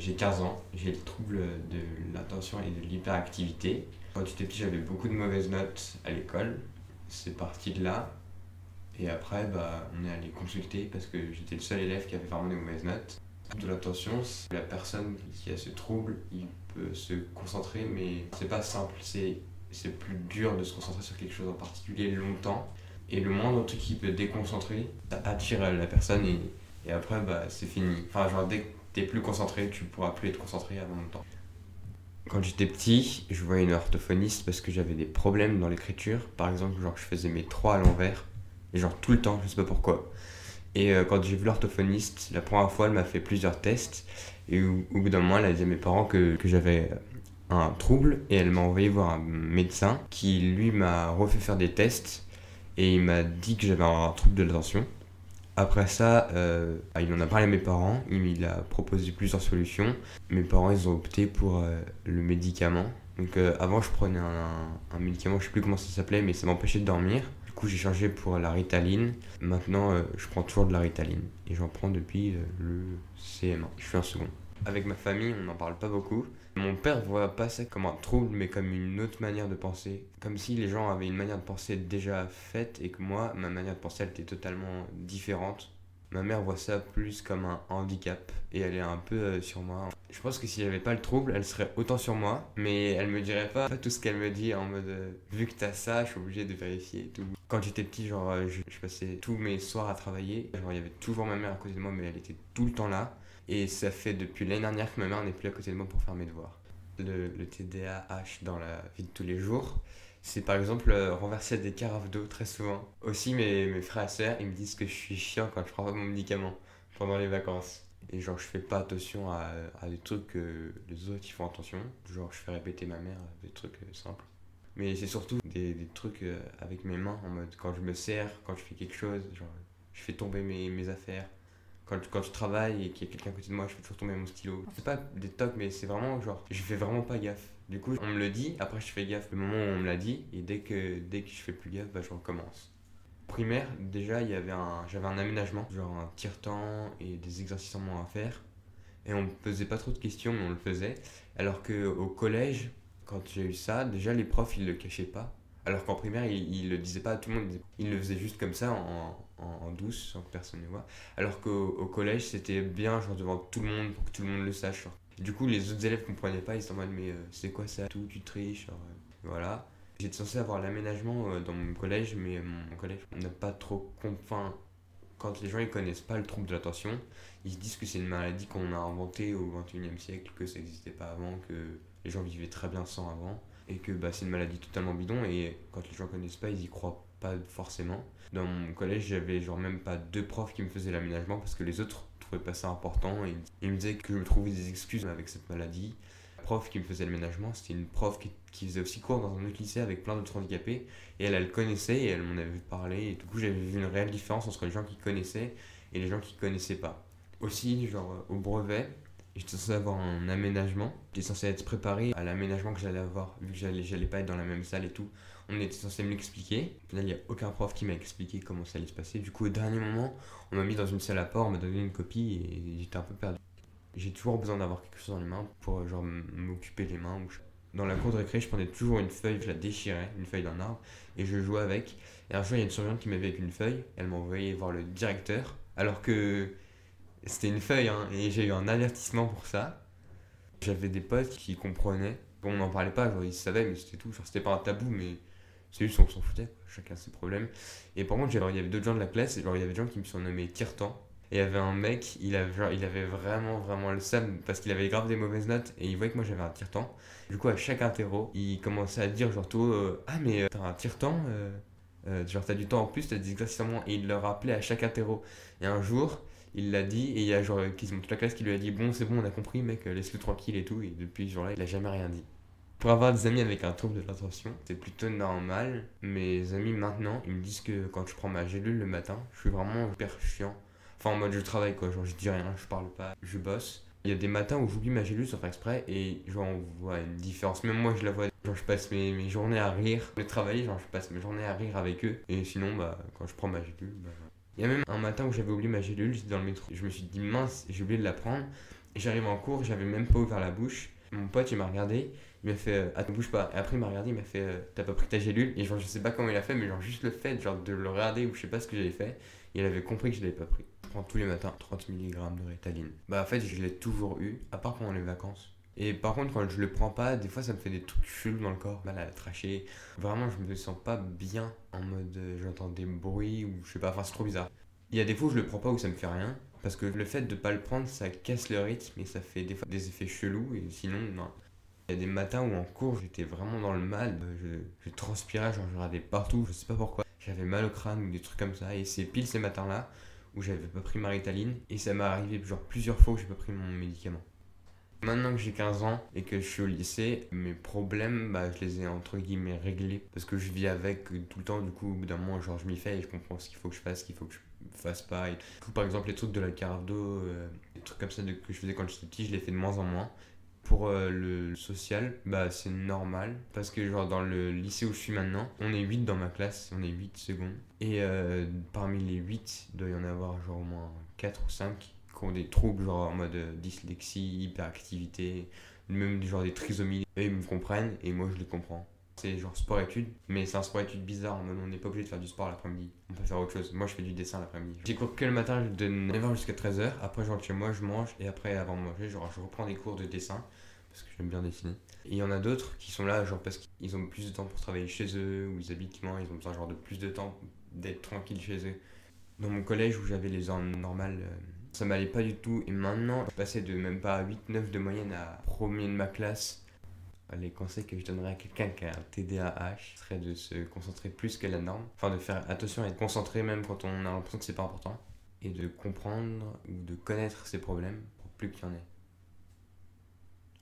J'ai 15 ans, j'ai le trouble de l'attention et de l'hyperactivité. Quand j'étais petit, j'avais beaucoup de mauvaises notes à l'école. C'est parti de là. Et après, bah, on est allé consulter parce que j'étais le seul élève qui avait vraiment des mauvaises notes. De l'attention, la personne qui a ce trouble, il peut se concentrer, mais c'est pas simple. C'est, plus dur de se concentrer sur quelque chose en particulier longtemps. Et le moindre truc qui peut déconcentrer, ça attire la personne et, et après, bah, c'est fini. Enfin, genre, dès t'es plus concentré, tu pourras plus être concentré avant longtemps. Quand j'étais petit, je voyais une orthophoniste parce que j'avais des problèmes dans l'écriture. Par exemple, genre je faisais mes trois à l'envers, et genre tout le temps, je sais pas pourquoi. Et euh, quand j'ai vu l'orthophoniste, la première fois, elle m'a fait plusieurs tests. Et au, bout d'un moment, elle a dit à mes parents que, que j'avais un trouble. Et elle m'a envoyé voir un médecin qui, lui, m'a refait faire des tests. Et il m'a dit que j'avais un trouble de l'attention. Après ça, euh, il en a parlé à mes parents, il, a proposé plusieurs solutions. Mes parents, ils ont opté pour euh, le médicament. Donc euh, avant, je prenais un, médicament, je sais plus comment ça s'appelait, mais ça m'empêchait de dormir. Du coup, j'ai changé pour la Ritaline. Maintenant, je prends toujours de la Ritaline. Et j'en prends depuis le CM1. Je suis en second. Avec ma famille, on n'en parle pas beaucoup. Mon père voit pas ça comme un trouble, mais comme une autre manière de penser. Comme si les gens avaient une manière de penser déjà faite et que moi, ma manière de penser, elle était totalement différente. Ma mère voit ça plus comme un handicap et elle est un peu euh, sur moi. Je pense que si j'avais pas le trouble, elle serait autant sur moi, mais elle me dirait pas, tout ce qu'elle me dit en mode euh, vu que t'as ça, je suis obligé de vérifier et tout. Quand j'étais petit, genre euh, je, passais tous mes soirs à travailler, il y avait toujours ma mère à côté de moi, mais elle était tout le temps là. Et ça fait depuis l'année dernière que ma mère n'est plus à côté de moi pour faire mes devoirs. Le, TDAH dans la vie de tous les jours, c'est par exemple euh, renverser des carafes d'eau très souvent. Aussi, mes, frères et sœurs, ils me disent que je suis chiant quand je prends pas mon médicament pendant les vacances. Et genre, je fais pas attention à, des trucs que les autres ils font attention. Genre, je fais répéter ma mère des trucs euh, simples. Mais c'est surtout des, trucs euh, avec mes mains, en mode quand je me sers, quand je fais quelque chose, genre, je fais tomber mes affaires quand, quand je travaille et qu'il y a quelqu'un à côté de moi, je fais toujours tomber mon stylo. C'est pas des tocs, mais c'est vraiment genre, je fais vraiment pas gaffe. Du coup, on me le dit, après je fais gaffe le moment où on me l'a dit, et dès que, dès que je fais plus gaffe, bah, je recommence. Primaire, déjà, j'avais un aménagement, genre un tire-temps et des exercices en moins à faire. Et on me posait pas trop de questions, mais on le faisait. Alors qu'au collège, quand j'ai eu ça, déjà les profs, ils le cachaient pas. Alors qu'en primaire, ils, ils le disaient pas à tout le monde, ils le faisaient juste comme ça en, douce sans que personne ne voit. Alors qu'au collège, c'était bien genre devant tout le monde pour que tout le monde le sache. Du coup, les autres élèves comprenaient pas, ils étaient en mode mais euh, c'est quoi ça Tout, tu triches. Euh, voilà. J'étais censé avoir l'aménagement euh, dans mon collège, mais mon collège n'a pas trop. Enfin, quand les gens ils connaissent pas le trouble de l'attention, ils se disent que c'est une maladie qu'on a inventée au 21e siècle, que ça n'existait pas avant, que les gens vivaient très bien sans avant, et que bah, c'est une maladie totalement bidon, et quand les gens connaissent pas, ils y croient pas forcément. Dans mon collège, j'avais genre même pas deux profs qui me faisaient l'aménagement parce que les autres trouvaient pas ça important et ils me disaient que je me trouvais des excuses avec cette maladie. La prof qui me faisait l'aménagement, c'était une prof qui, faisait aussi cours dans un autre lycée avec plein d'autres handicapés et elle, elle connaissait et elle m'en avait parlé et du coup j'avais vu une réelle différence entre les gens qui connaissaient et les gens qui connaissaient pas. Aussi, genre au brevet, j'étais censé avoir un aménagement, j'étais censé être préparé à l'aménagement que j'allais avoir vu que j'allais pas être dans la même salle et tout on était censé me l'expliquer. Là, il n'y a aucun prof qui m'a expliqué comment ça allait se passer. Du coup, au dernier moment, on m'a mis dans une salle à port, on m'a donné une copie et j'étais un peu perdu. J'ai toujours besoin d'avoir quelque chose dans les mains pour genre m'occuper les mains. Dans la cour de récré, je prenais toujours une feuille, je la déchirais, une feuille d'un arbre, et je jouais avec. Et un jour, il y a une surveillante qui m'avait avec une feuille, elle m'a envoyé voir le directeur, alors que c'était une feuille, hein, et j'ai eu un avertissement pour ça. J'avais des potes qui comprenaient. Bon, on n'en parlait pas, genre, ils savaient, mais c'était tout. Genre, c'était pas un tabou, mais c'est juste, on s'en foutait, chacun ses problèmes. Et par contre, il y avait d'autres gens de la classe, et genre, il y avait des gens qui me sont nommés tire-temps. Et il y avait un mec, il avait, genre, il avait vraiment, vraiment le seum parce qu'il avait grave des mauvaises notes et il voyait que moi j'avais un tire-temps. Du coup, à chaque interro, il commençait à dire, genre, tout, euh, ah, mais euh, t'as un tire-temps euh, Genre, t'as du temps en plus, t'as des exercices en moins. Et il le rappelait à chaque interro. Et un jour, il l'a dit, et il y a genre quasiment toute la classe qui lui a dit, bon, c'est bon, on a compris, mec, laisse-le tranquille et tout. Et depuis ce jour-là, il a jamais rien dit. Pour avoir des amis avec un trouble de l'attention, c'est plutôt normal. Mes amis maintenant, ils me disent que quand je prends ma gélule le matin, je suis vraiment hyper chiant. Enfin, en mode je travaille quoi, genre je dis rien, je parle pas, je bosse. Il y a des matins où j'oublie ma gélule sans faire exprès et genre on voit une différence. Même moi je la vois. Genre je passe mes, mes journées à rire. Je travailler, genre je passe mes journées à rire avec eux. Et sinon, bah quand je prends ma gélule, bah. Il y a même un matin où j'avais oublié ma gélule, j'étais dans le métro. Je me suis dit mince, j'ai oublié de la prendre. J'arrive en cours, j'avais même pas ouvert la bouche. Mon pote, il m'a regardé, il m'a fait euh, Attends, bouge pas. Et après, il m'a regardé, il m'a fait euh, T'as pas pris ta gélule? Et genre, je sais pas comment il a fait, mais genre, juste le fait genre, de le regarder ou je sais pas ce que j'avais fait, il avait compris que je l'avais pas pris. Je prends tous les matins 30 mg de rétaline. Bah, en fait, je l'ai toujours eu, à part pendant les vacances. Et par contre, quand je le prends pas, des fois ça me fait des trucs chelous dans le corps, mal à la tracher. Vraiment, je me sens pas bien en mode euh, j'entends des bruits ou je sais pas, enfin c'est trop bizarre. Il y a des fois où je le prends pas où ça me fait rien, parce que le fait de pas le prendre, ça casse le rythme et ça fait des fois des effets chelous et sinon, non. Il y a des matins où en cours j'étais vraiment dans le mal, je, je transpirais, genre je regardais partout, je sais pas pourquoi. J'avais mal au crâne ou des trucs comme ça et c'est pile ces matins-là où j'avais pas pris ma Ritaline et ça m'est arrivé genre plusieurs fois où j'ai pas pris mon médicament. Maintenant que j'ai 15 ans et que je suis au lycée, mes problèmes, bah, je les ai entre guillemets réglés parce que je vis avec tout le temps. Du coup, au bout d'un moment, genre, je m'y fais et je comprends ce qu'il faut que je fasse, ce qu'il faut que je fasse pas. Et par exemple, les trucs de la cardo, euh, les trucs comme ça que je faisais quand j'étais petit, je les fais de moins en moins. Pour euh, le social, bah, c'est normal parce que, genre, dans le lycée où je suis maintenant, on est 8 dans ma classe, on est 8 secondes. Et euh, parmi les 8, il doit y en avoir genre au moins 4 ou 5 ont des troubles genre en mode euh, dyslexie, hyperactivité, même genre des trisomies. Et ils me comprennent et moi je les comprends. C'est genre sport-études, mais c'est un sport-études bizarre. on n'est pas obligé de faire du sport l'après-midi. On peut faire autre chose. Moi je fais du dessin l'après-midi. J'ai cours que le matin de 9h jusqu'à 13h. Après je rentre chez moi, je mange et après avant de manger, genre je reprends des cours de dessin parce que j'aime bien dessiner. Et il y en a d'autres qui sont là genre parce qu'ils ont plus de temps pour travailler chez eux ou ils habitent loin, ils ont besoin genre de plus de temps d'être tranquille chez eux. Dans mon collège où j'avais les heures normales, euh, ça m'allait pas du tout. Et maintenant, je passais de même pas 8-9 de moyenne à premier de ma classe. Les conseils que je donnerais à quelqu'un qui a un TDAH serait de se concentrer plus que la norme. Enfin, de faire attention à être concentré même quand on a l'impression que c'est pas important. Et de comprendre ou de connaître ses problèmes pour plus qu'il y en ait.